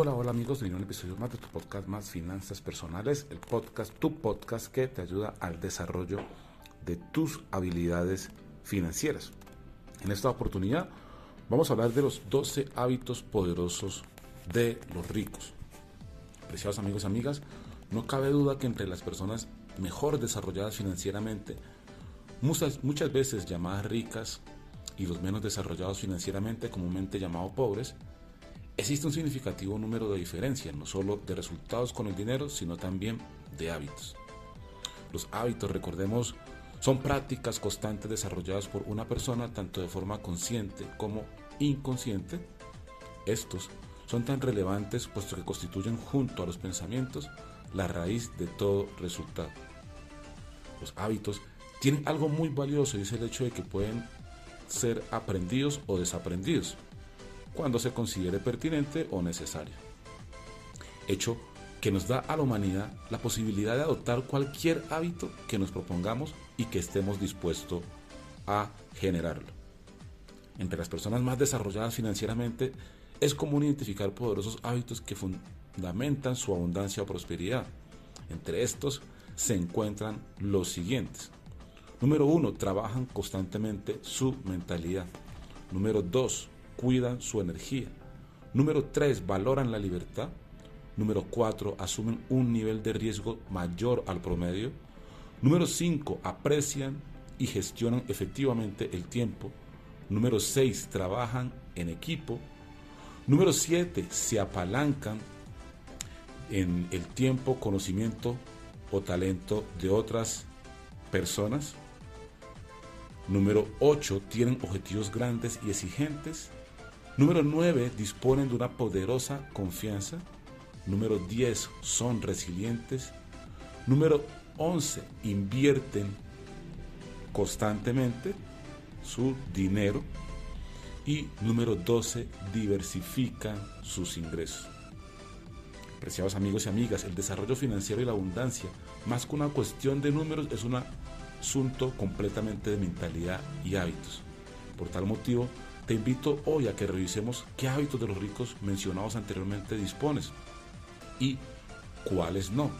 Hola, hola amigos, a un episodio más de tu podcast más finanzas personales, el podcast, tu podcast que te ayuda al desarrollo de tus habilidades financieras. En esta oportunidad vamos a hablar de los 12 hábitos poderosos de los ricos. Apreciados amigos y amigas, no cabe duda que entre las personas mejor desarrolladas financieramente, muchas, muchas veces llamadas ricas y los menos desarrollados financieramente, comúnmente llamados pobres, Existe un significativo número de diferencias, no solo de resultados con el dinero, sino también de hábitos. Los hábitos, recordemos, son prácticas constantes desarrolladas por una persona tanto de forma consciente como inconsciente. Estos son tan relevantes puesto que constituyen junto a los pensamientos la raíz de todo resultado. Los hábitos tienen algo muy valioso y es el hecho de que pueden ser aprendidos o desaprendidos cuando se considere pertinente o necesario. Hecho que nos da a la humanidad la posibilidad de adoptar cualquier hábito que nos propongamos y que estemos dispuestos a generarlo. Entre las personas más desarrolladas financieramente es común identificar poderosos hábitos que fundamentan su abundancia o prosperidad. Entre estos se encuentran los siguientes. Número uno, trabajan constantemente su mentalidad. Número dos, cuidan su energía. Número 3, valoran la libertad. Número 4, asumen un nivel de riesgo mayor al promedio. Número 5, aprecian y gestionan efectivamente el tiempo. Número 6, trabajan en equipo. Número 7, se apalancan en el tiempo, conocimiento o talento de otras personas. Número 8, tienen objetivos grandes y exigentes. Número 9, disponen de una poderosa confianza. Número 10, son resilientes. Número 11, invierten constantemente su dinero. Y número 12, diversifican sus ingresos. Apreciados amigos y amigas, el desarrollo financiero y la abundancia, más que una cuestión de números, es un asunto completamente de mentalidad y hábitos. Por tal motivo, te invito hoy a que revisemos qué hábitos de los ricos mencionados anteriormente dispones y cuáles no,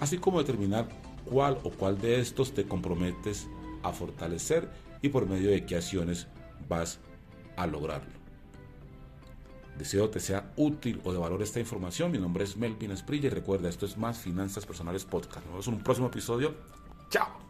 así como determinar cuál o cuál de estos te comprometes a fortalecer y por medio de qué acciones vas a lograrlo. Deseo te sea útil o de valor esta información. Mi nombre es Melvin Esprilla y recuerda, esto es Más Finanzas Personales Podcast. Nos vemos en un próximo episodio. ¡Chao!